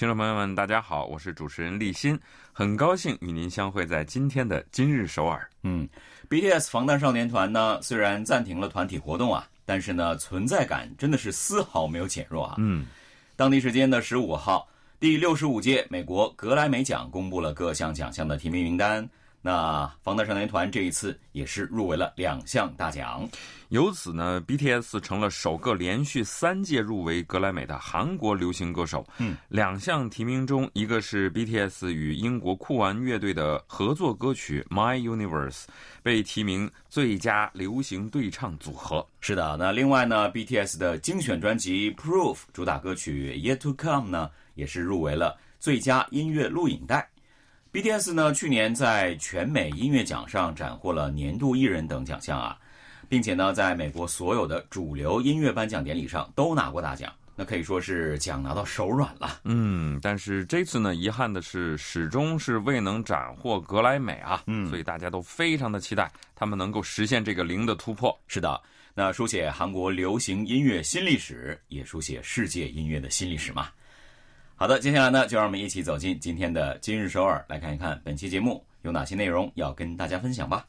听众朋友们，大家好，我是主持人立新，很高兴与您相会在今天的今日首尔。嗯，BTS 防弹少年团呢，虽然暂停了团体活动啊，但是呢，存在感真的是丝毫没有减弱啊。嗯，当地时间的十五号，第六十五届美国格莱美奖公布了各项奖项的提名名单。那防弹少年团这一次也是入围了两项大奖，由此呢，BTS 成了首个连续三届入围格莱美的韩国流行歌手。嗯，两项提名中，一个是 BTS 与英国酷玩乐队的合作歌曲《My Universe》被提名最佳流行对唱组合。是的，那另外呢，BTS 的精选专辑《Proof》主打歌曲《Yet to Come》呢，也是入围了最佳音乐录影带。BTS 呢，去年在全美音乐奖上斩获了年度艺人等奖项啊，并且呢，在美国所有的主流音乐颁奖典礼上都拿过大奖，那可以说是奖拿到手软了。嗯，但是这次呢，遗憾的是始终是未能斩获格莱美啊。嗯，所以大家都非常的期待他们能够实现这个零的突破。是的，那书写韩国流行音乐新历史，也书写世界音乐的新历史嘛。好的，接下来呢，就让我们一起走进今天的今日首尔，来看一看本期节目有哪些内容要跟大家分享吧。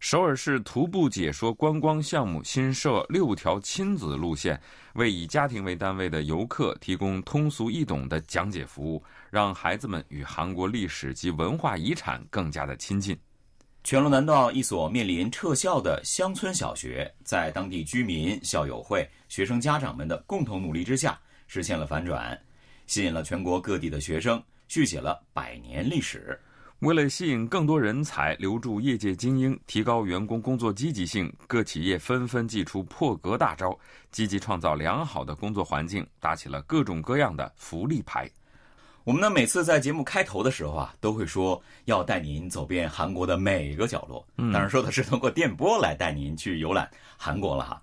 首尔市徒步解说观光项目新设六条亲子路线，为以家庭为单位的游客提供通俗易懂的讲解服务，让孩子们与韩国历史及文化遗产更加的亲近。全罗南道一所面临撤校的乡村小学，在当地居民、校友会、学生家长们的共同努力之下，实现了反转。吸引了全国各地的学生，续写了百年历史。为了吸引更多人才，留住业界精英，提高员工工作积极性，各企业纷纷祭出破格大招，积极创造良好的工作环境，打起了各种各样的福利牌。我们呢，每次在节目开头的时候啊，都会说要带您走遍韩国的每个角落。当然，说的是通过电波来带您去游览韩国了哈。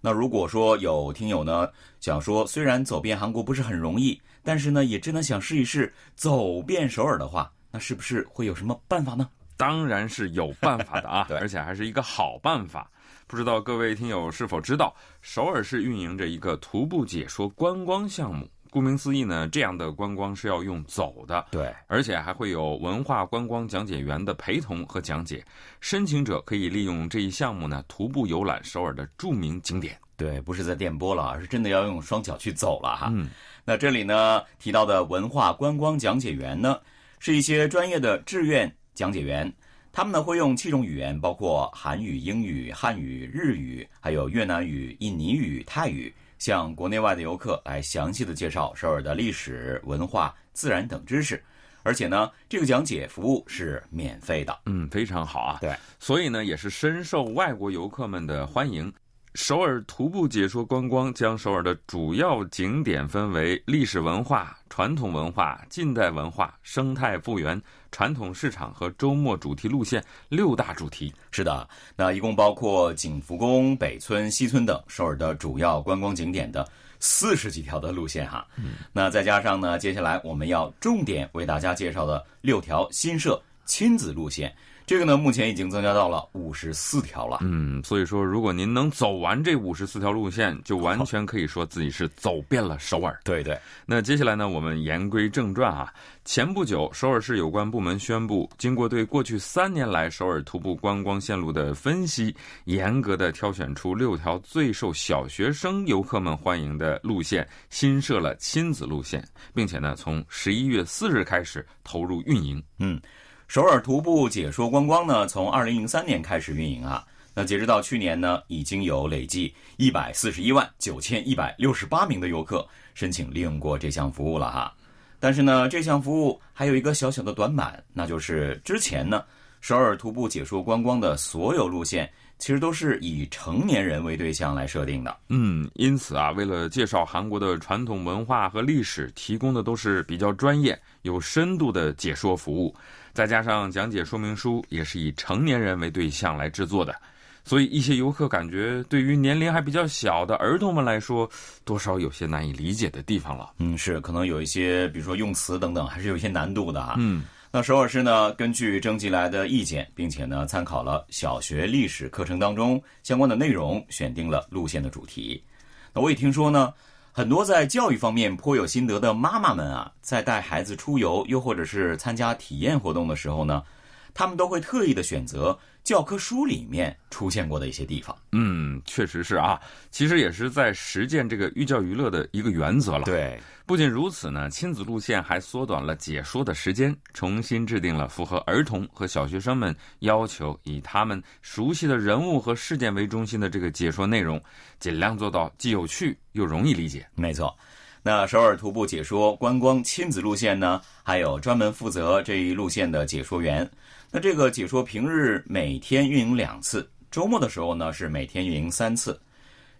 那如果说有听友呢想说，虽然走遍韩国不是很容易，但是呢也真的想试一试走遍首尔的话，那是不是会有什么办法呢？当然是有办法的啊，而且还是一个好办法。不知道各位听友是否知道，首尔市运营着一个徒步解说观光项目。顾名思义呢，这样的观光是要用走的，对，而且还会有文化观光讲解员的陪同和讲解。申请者可以利用这一项目呢，徒步游览首尔的著名景点。对，不是在电波了，而是真的要用双脚去走了哈。嗯，那这里呢提到的文化观光讲解员呢，是一些专业的志愿讲解员，他们呢会用七种语言，包括韩语、英语、汉语、日语，还有越南语、印尼语、泰语。向国内外的游客来详细的介绍首尔的历史文化、自然等知识，而且呢，这个讲解服务是免费的。嗯，非常好啊。对，所以呢，也是深受外国游客们的欢迎。首尔徒步解说观光将首尔的主要景点分为历史文化、传统文化、近代文化、生态复原、传统市场和周末主题路线六大主题。是的，那一共包括景福宫、北村、西村等首尔的主要观光景点的四十几条的路线哈。嗯，那再加上呢，接下来我们要重点为大家介绍的六条新设亲子路线。这个呢，目前已经增加到了五十四条了。嗯，所以说，如果您能走完这五十四条路线，就完全可以说自己是走遍了首尔。对对。那接下来呢，我们言归正传啊。前不久，首尔市有关部门宣布，经过对过去三年来首尔徒步观光线路的分析，严格的挑选出六条最受小学生游客们欢迎的路线，新设了亲子路线，并且呢，从十一月四日开始投入运营。嗯。首尔徒步解说观光呢，从二零零三年开始运营啊。那截止到去年呢，已经有累计一百四十一万九千一百六十八名的游客申请利用过这项服务了哈。但是呢，这项服务还有一个小小的短板，那就是之前呢，首尔徒步解说观光的所有路线其实都是以成年人为对象来设定的。嗯，因此啊，为了介绍韩国的传统文化和历史，提供的都是比较专业、有深度的解说服务，再加上讲解说明书也是以成年人为对象来制作的。所以，一些游客感觉对于年龄还比较小的儿童们来说，多少有些难以理解的地方了。嗯，是，可能有一些，比如说用词等等，还是有一些难度的啊。嗯，那首尔市呢，根据征集来的意见，并且呢，参考了小学历史课程当中相关的内容，选定了路线的主题。那我也听说呢，很多在教育方面颇有心得的妈妈们啊，在带孩子出游，又或者是参加体验活动的时候呢，他们都会特意的选择。教科书里面出现过的一些地方，嗯，确实是啊，其实也是在实践这个寓教于乐的一个原则了。对，不仅如此呢，亲子路线还缩短了解说的时间，重新制定了符合儿童和小学生们要求，以他们熟悉的人物和事件为中心的这个解说内容，尽量做到既有趣又容易理解。没错，那首尔徒步解说观光亲子路线呢，还有专门负责这一路线的解说员。那这个解说平日每天运营两次，周末的时候呢是每天运营三次。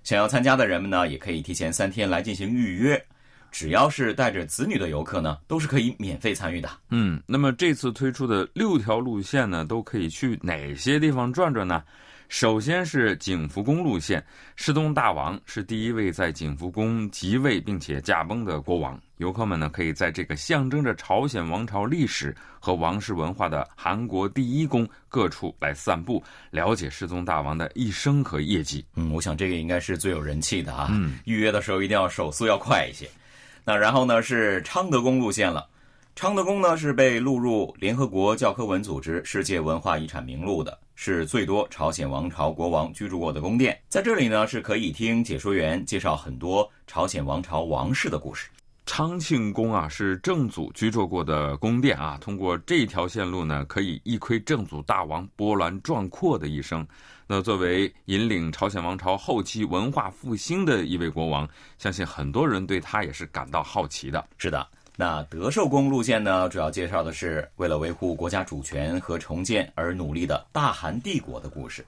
想要参加的人们呢，也可以提前三天来进行预约。只要是带着子女的游客呢，都是可以免费参与的。嗯，那么这次推出的六条路线呢，都可以去哪些地方转转呢？首先是景福宫路线，世宗大王是第一位在景福宫即位并且驾崩的国王。游客们呢，可以在这个象征着朝鲜王朝历史和王室文化的韩国第一宫各处来散步，了解世宗大王的一生和业绩。嗯，我想这个应该是最有人气的啊。嗯，预约的时候一定要手速要快一些。那然后呢是昌德宫路线了。昌德宫呢是被录入联合国教科文组织世界文化遗产名录的。是最多朝鲜王朝国王居住过的宫殿，在这里呢是可以听解说员介绍很多朝鲜王朝王室的故事。昌庆宫啊是正祖居住过的宫殿啊，通过这条线路呢，可以一窥正祖大王波澜壮阔的一生。那作为引领朝鲜王朝后期文化复兴的一位国王，相信很多人对他也是感到好奇的。是的。那德寿宫路线呢，主要介绍的是为了维护国家主权和重建而努力的大韩帝国的故事。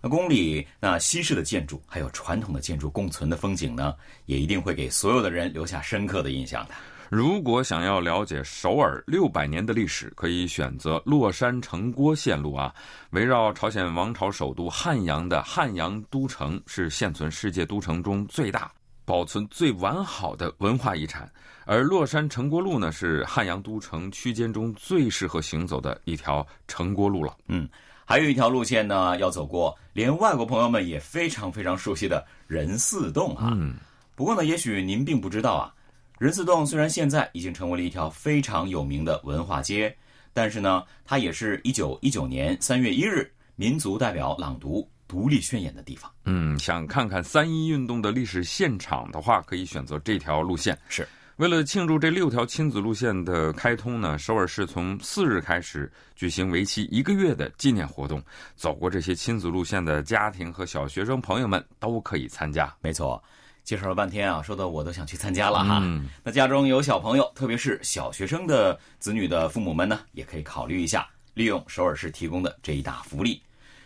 那宫里那西式的建筑还有传统的建筑共存的风景呢，也一定会给所有的人留下深刻的印象的。如果想要了解首尔六百年的历史，可以选择洛山城郭线路啊。围绕朝鲜王朝首都汉阳的汉阳都城是现存世界都城中最大。保存最完好的文化遗产，而洛山城郭路呢，是汉阳都城区间中最适合行走的一条城郭路了。嗯，还有一条路线呢，要走过连外国朋友们也非常非常熟悉的仁寺洞啊。嗯，不过呢，也许您并不知道啊，仁寺洞虽然现在已经成为了一条非常有名的文化街，但是呢，它也是一九一九年三月一日民族代表朗读。独立宣言的地方，嗯，想看看三一运动的历史现场的话，可以选择这条路线。是为了庆祝这六条亲子路线的开通呢，首尔市从四日开始举行为期一个月的纪念活动。走过这些亲子路线的家庭和小学生朋友们都可以参加。没错，介绍了半天啊，说的我都想去参加了哈。嗯，那家中有小朋友，特别是小学生的子女的父母们呢，也可以考虑一下，利用首尔市提供的这一大福利。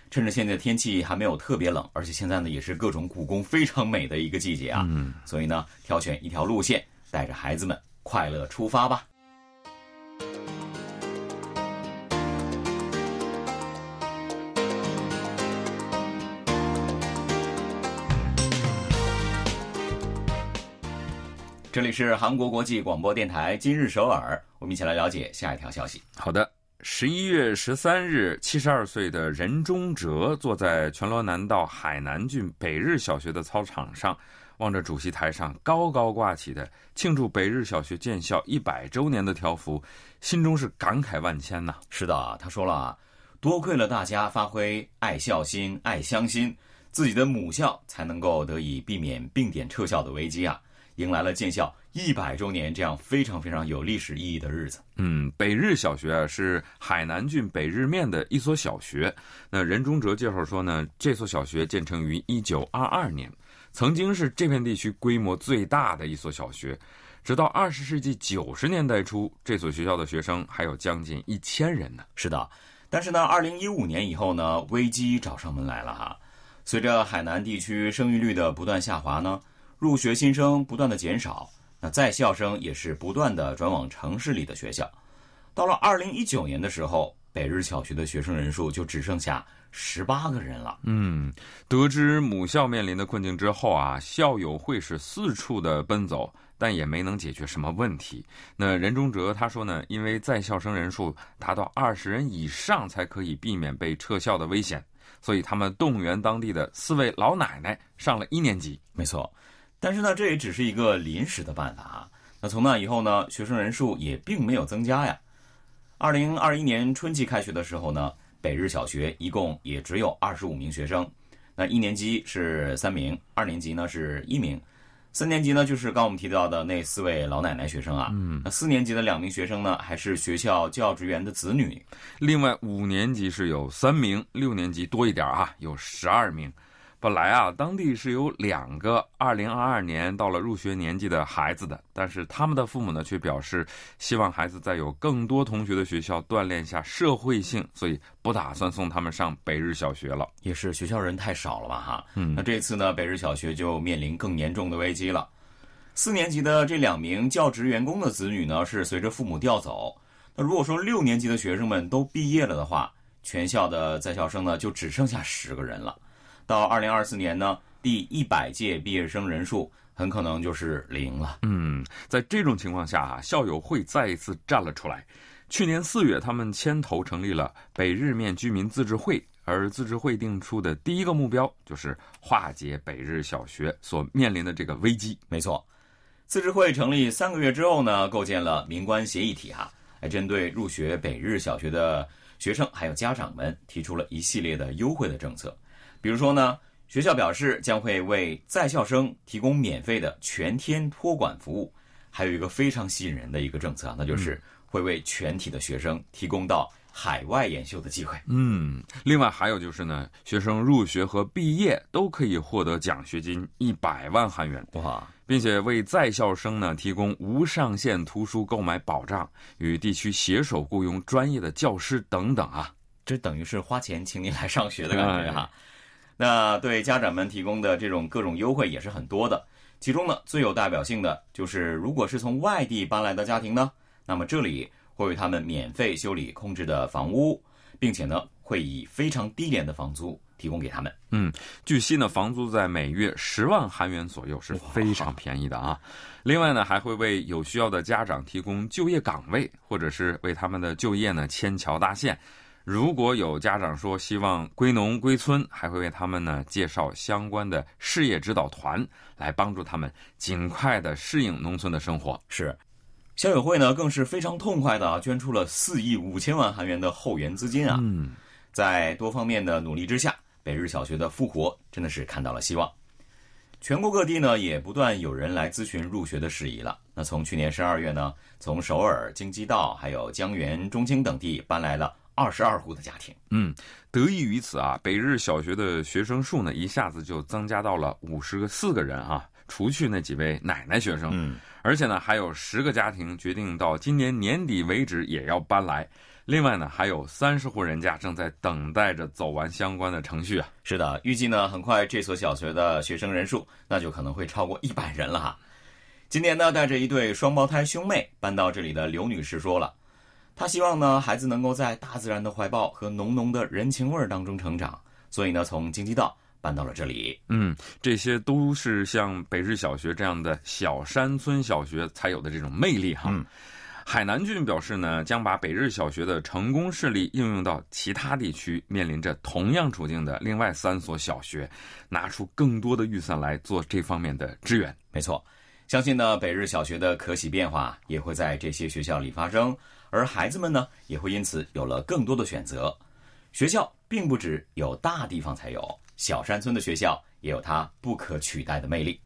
趁着现在天气还没有特别冷，而且现在呢也是各种故宫非常美的一个季节啊，嗯，所以呢挑选一条路线，带着孩子们快乐出发吧。这里是韩国国际广播电台今日首尔，我们一起来了解下一条消息。好的。十一月十三日，七十二岁的任忠哲坐在全罗南道海南郡北日小学的操场上，望着主席台上高高挂起的庆祝北日小学建校一百周年的条幅，心中是感慨万千呐。是的，他说了，多亏了大家发挥爱校心、爱乡心，自己的母校才能够得以避免并点撤校的危机啊，迎来了建校。一百周年这样非常非常有历史意义的日子。嗯，北日小学啊是海南郡北日面的一所小学。那任忠哲介绍说呢，这所小学建成于一九二二年，曾经是这片地区规模最大的一所小学。直到二十世纪九十年代初，这所学校的学生还有将近一千人呢。是的，但是呢，二零一五年以后呢，危机找上门来了哈。随着海南地区生育率的不断下滑呢，入学新生不断的减少，那在校生也是不断的转往城市里的学校。到了二零一九年的时候，北日小学的学生人数就只剩下十八个人了。嗯，得知母校面临的困境之后啊，校友会是四处的奔走，但也没能解决什么问题。那任中哲他说呢，因为在校生人数达到二十人以上才可以避免被撤校的危险，所以他们动员当地的四位老奶奶上了一年级。没错，但是呢，这也只是一个临时的办法啊。那从那以后呢，学生人数也并没有增加呀。二零二一年春季开学的时候呢，北日小学一共也只有二十五名学生。那一年级是三名，二年级呢是一名，三年级呢就是刚我们提到的那四位老奶奶学生啊。嗯，那四年级的两名学生呢，还是学校教职员的子女。另外五年级是有三名，六年级多一点啊，有十二名。本来啊，当地是有两个2022年到了入学年纪的孩子的，但是他们的父母呢却表示希望孩子在有更多同学的学校锻炼一下社会性，所以不打算送他们上北日小学了。也是学校人太少了吧？哈，嗯那这次呢，北日小学就面临更严重的危机了。四年级的这两名教职员工的子女呢，是随着父母调走。那如果说六年级的学生们都毕业了的话，全校的在校生呢就只剩下十个人了。到二零二四年呢，第一百届毕业生人数很可能就是零了。嗯，在这种情况下啊，校友会再一次站了出来。去年四月，他们牵头成立了北日面居民自治会，而自治会定出的第一个目标就是化解北日小学所面临的这个危机。没错，自治会成立三个月之后呢，构建了民官协议体哈，来针对入学北日小学的学生还有家长们提出了一系列的优惠的政策。比如说呢，学校表示将会为在校生提供免费的全天托管服务，还有一个非常吸引人的一个政策，那就是会为全体的学生提供到海外研修的机会。嗯，另外还有就是呢，学生入学和毕业都可以获得奖学金一百万韩元，哇，并且为在校生呢提供无上限图书购买保障，与地区携手雇佣专业的教师等等啊。这等于是花钱请你来上学的感觉哈。那对家长们提供的这种各种优惠也是很多的，其中呢最有代表性的就是，如果是从外地搬来的家庭呢，那么这里会为他们免费修理空置的房屋，并且呢会以非常低廉的房租提供给他们。嗯，据悉呢，房租在每月十万韩元左右是非常便宜的啊。另外呢，还会为有需要的家长提供就业岗位，或者是为他们的就业呢牵桥搭线。如果有家长说希望归农归村，还会为他们呢介绍相关的事业指导团，来帮助他们尽快的适应农村的生活。是，校友会呢更是非常痛快的啊，捐出了四亿五千万韩元的后援资金啊。嗯，在多方面的努力之下，北日小学的复活真的是看到了希望。全国各地呢也不断有人来咨询入学的事宜了。那从去年十二月呢，从首尔、京畿道还有江原、中青等地搬来了二十二户的家庭。嗯，得益于此啊，北日小学的学生数呢一下子就增加到了五十个四个人啊，除去那几位奶奶学生。嗯，而且呢，还有十个家庭决定到今年年底为止也要搬来。另外呢，还有三十户人家正在等待着走完相关的程序啊。是的，预计呢，很快这所小学的学生人数那就可能会超过一百人了哈。今年呢，带着一对双胞胎兄妹搬到这里的刘女士说了，她希望呢，孩子能够在大自然的怀抱和浓浓的人情味儿当中成长，所以呢，从京畿道搬到了这里。嗯，这些都是像北日小学这样的小山村小学才有的这种魅力哈。嗯海南郡表示呢，将把北日小学的成功事例应用到其他地区面临着同样处境的另外三所小学，拿出更多的预算来做这方面的支援。没错，相信呢，北日小学的可喜变化也会在这些学校里发生，而孩子们呢，也会因此有了更多的选择。学校并不只有大地方才有，小山村的学校也有它不可取代的魅力。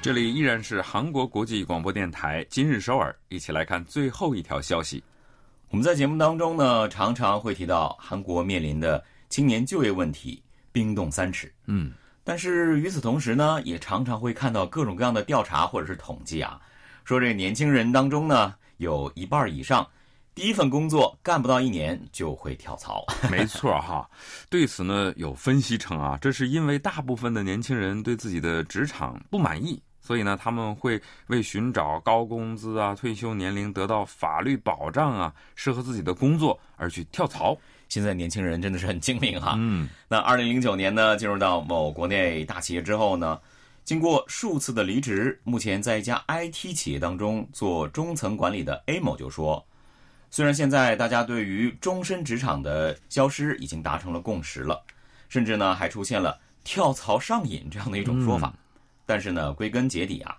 这里依然是韩国国际广播电台今日首尔，一起来看最后一条消息。我们在节目当中呢，常常会提到韩国面临的青年就业问题冰冻三尺。嗯，但是与此同时呢，也常常会看到各种各样的调查或者是统计啊，说这年轻人当中呢，有一半以上第一份工作干不到一年就会跳槽。没错哈，对此呢，有分析称啊，这是因为大部分的年轻人对自己的职场不满意，所以呢，他们会为寻找高工资啊、退休年龄得到法律保障啊、适合自己的工作而去跳槽。现在年轻人真的是很精明哈。嗯，那二零零九年呢，进入到某国内大企业之后呢，经过数次的离职，目前在一家 IT 企业当中做中层管理的 A 某就说，虽然现在大家对于终身职场的消失已经达成了共识了，甚至呢还出现了跳槽上瘾这样的一种说法，但是呢，归根结底啊，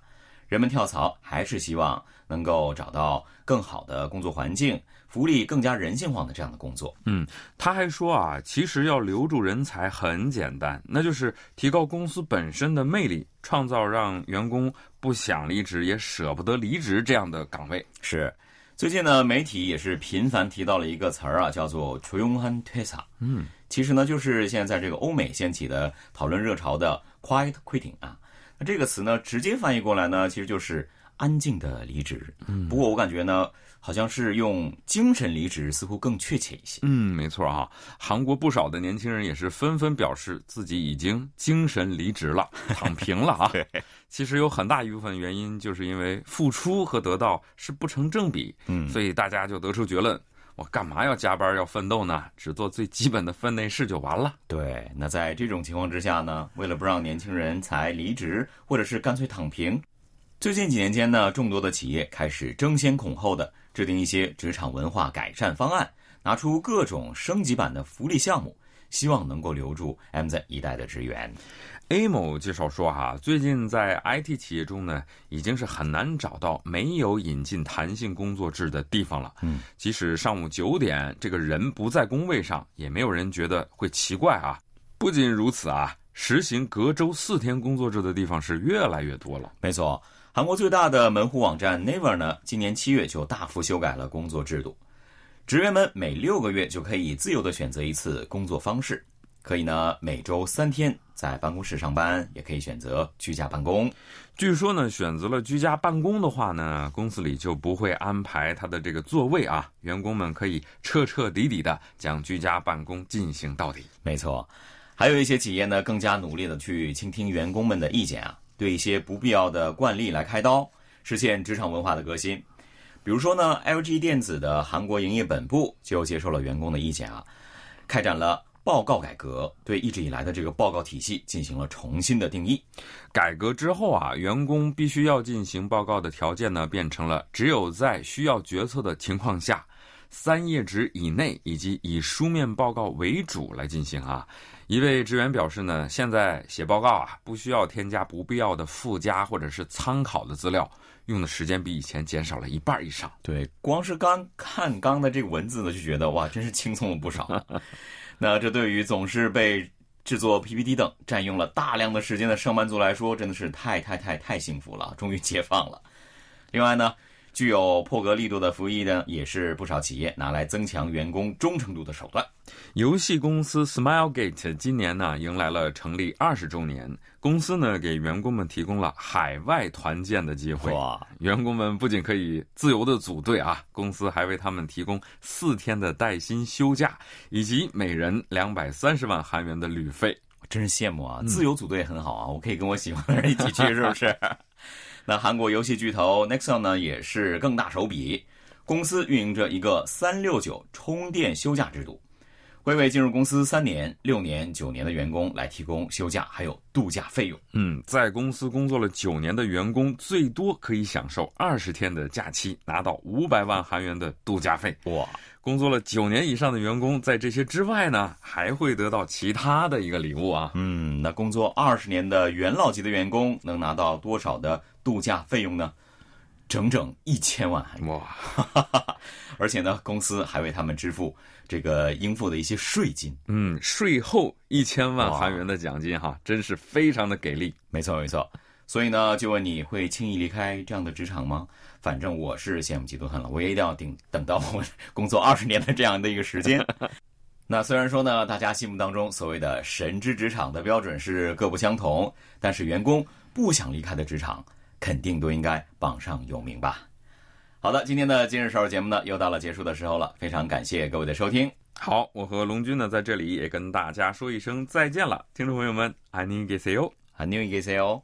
人们跳槽还是希望能够找到更好的工作环境。福利更加人性化的这样的工作，嗯，他还说啊，其实要留住人才很简单，那就是提高公司本身的魅力，创造让员工不想离职也舍不得离职这样的岗位。是，最近呢，媒体也是频繁提到了一个词儿啊，叫做 t r u h a n t e s a 嗯，其实呢，就是现在在这个欧美掀起的讨论热潮的 quiet quitting 啊。那这个词呢，直接翻译过来呢，其实就是安静的离职。嗯，不过我感觉呢。好像是用精神离职，似乎更确切一些。嗯，没错啊。韩国不少的年轻人也是纷纷表示自己已经精神离职了，躺平了啊。其实有很大一部分原因，就是因为付出和得到是不成正比。嗯，所以大家就得出结论：我干嘛要加班要奋斗呢？只做最基本的分内事就完了。对。那在这种情况之下呢，为了不让年轻人才离职，或者是干脆躺平，最近几年间呢，众多的企业开始争先恐后的。制定一些职场文化改善方案，拿出各种升级版的福利项目，希望能够留住 M Z 一代的职员。A 某介绍说，哈，最近在 IT 企业中呢，已经是很难找到没有引进弹性工作制的地方了。嗯，即使上午九点这个人不在工位上，也没有人觉得会奇怪啊。不仅如此啊，实行隔周四天工作制的地方是越来越多了。没错。韩国最大的门户网站 Naver 呢，今年七月就大幅修改了工作制度，职员们每六个月就可以自由的选择一次工作方式，可以呢每周三天在办公室上班，也可以选择居家办公。据说呢，选择了居家办公的话呢，公司里就不会安排他的这个座位啊，员工们可以彻彻底底的将居家办公进行到底。没错，还有一些企业呢，更加努力的去倾听员工们的意见啊。对一些不必要的惯例来开刀，实现职场文化的革新。比如说呢，LG 电子的韩国营业本部就接受了员工的意见啊，开展了报告改革，对一直以来的这个报告体系进行了重新的定义。改革之后啊，员工必须要进行报告的条件呢，变成了只有在需要决策的情况下，三页纸以内以及以书面报告为主来进行啊。一位职员表示呢，现在写报告啊，不需要添加不必要的附加或者是参考的资料，用的时间比以前减少了一半以上。对，光是刚看刚的这个文字呢，就觉得哇，真是轻松了不少。那这对于总是被制作 PPT 等占用了大量的时间的上班族来说，真的是太太太太幸福了，终于解放了。另外呢。具有破格力度的服役呢，也是不少企业拿来增强员工忠诚度的手段。游戏公司 SmileGate 今年呢迎来了成立二十周年，公司呢给员工们提供了海外团建的机会。哇！员工们不仅可以自由的组队啊，公司还为他们提供四天的带薪休假，以及每人两百三十万韩元的旅费。真是羡慕啊！自由组队很好啊，我可以跟我喜欢的人一起去，是不是？那韩国游戏巨头 Nexon 呢，也是更大手笔，公司运营着一个三六九充电休假制度，会为进入公司三年、六年、九年的员工来提供休假还有度假费用。嗯，在公司工作了九年的员工，最多可以享受二十天的假期，拿到五百万韩元的度假费。哇！工作了九年以上的员工，在这些之外呢，还会得到其他的一个礼物啊。嗯，那工作二十年的元老级的员工能拿到多少的度假费用呢？整整一千万韩元哇！而且呢，公司还为他们支付这个应付的一些税金。嗯，税后一千万韩元的奖金哈，真是非常的给力。没错，没错。所以呢，就问你会轻易离开这样的职场吗？反正我是羡慕嫉妒恨了，我也一定要顶等到我工作二十年的这样的一个时间。那虽然说呢，大家心目当中所谓的“神之职场”的标准是各不相同，但是员工不想离开的职场，肯定都应该榜上有名吧。好的，今天的今日少儿节目呢，又到了结束的时候了，非常感谢各位的收听。好，我和龙军呢，在这里也跟大家说一声再见了，听众朋友们，安妮给 C O，安妮给 C O。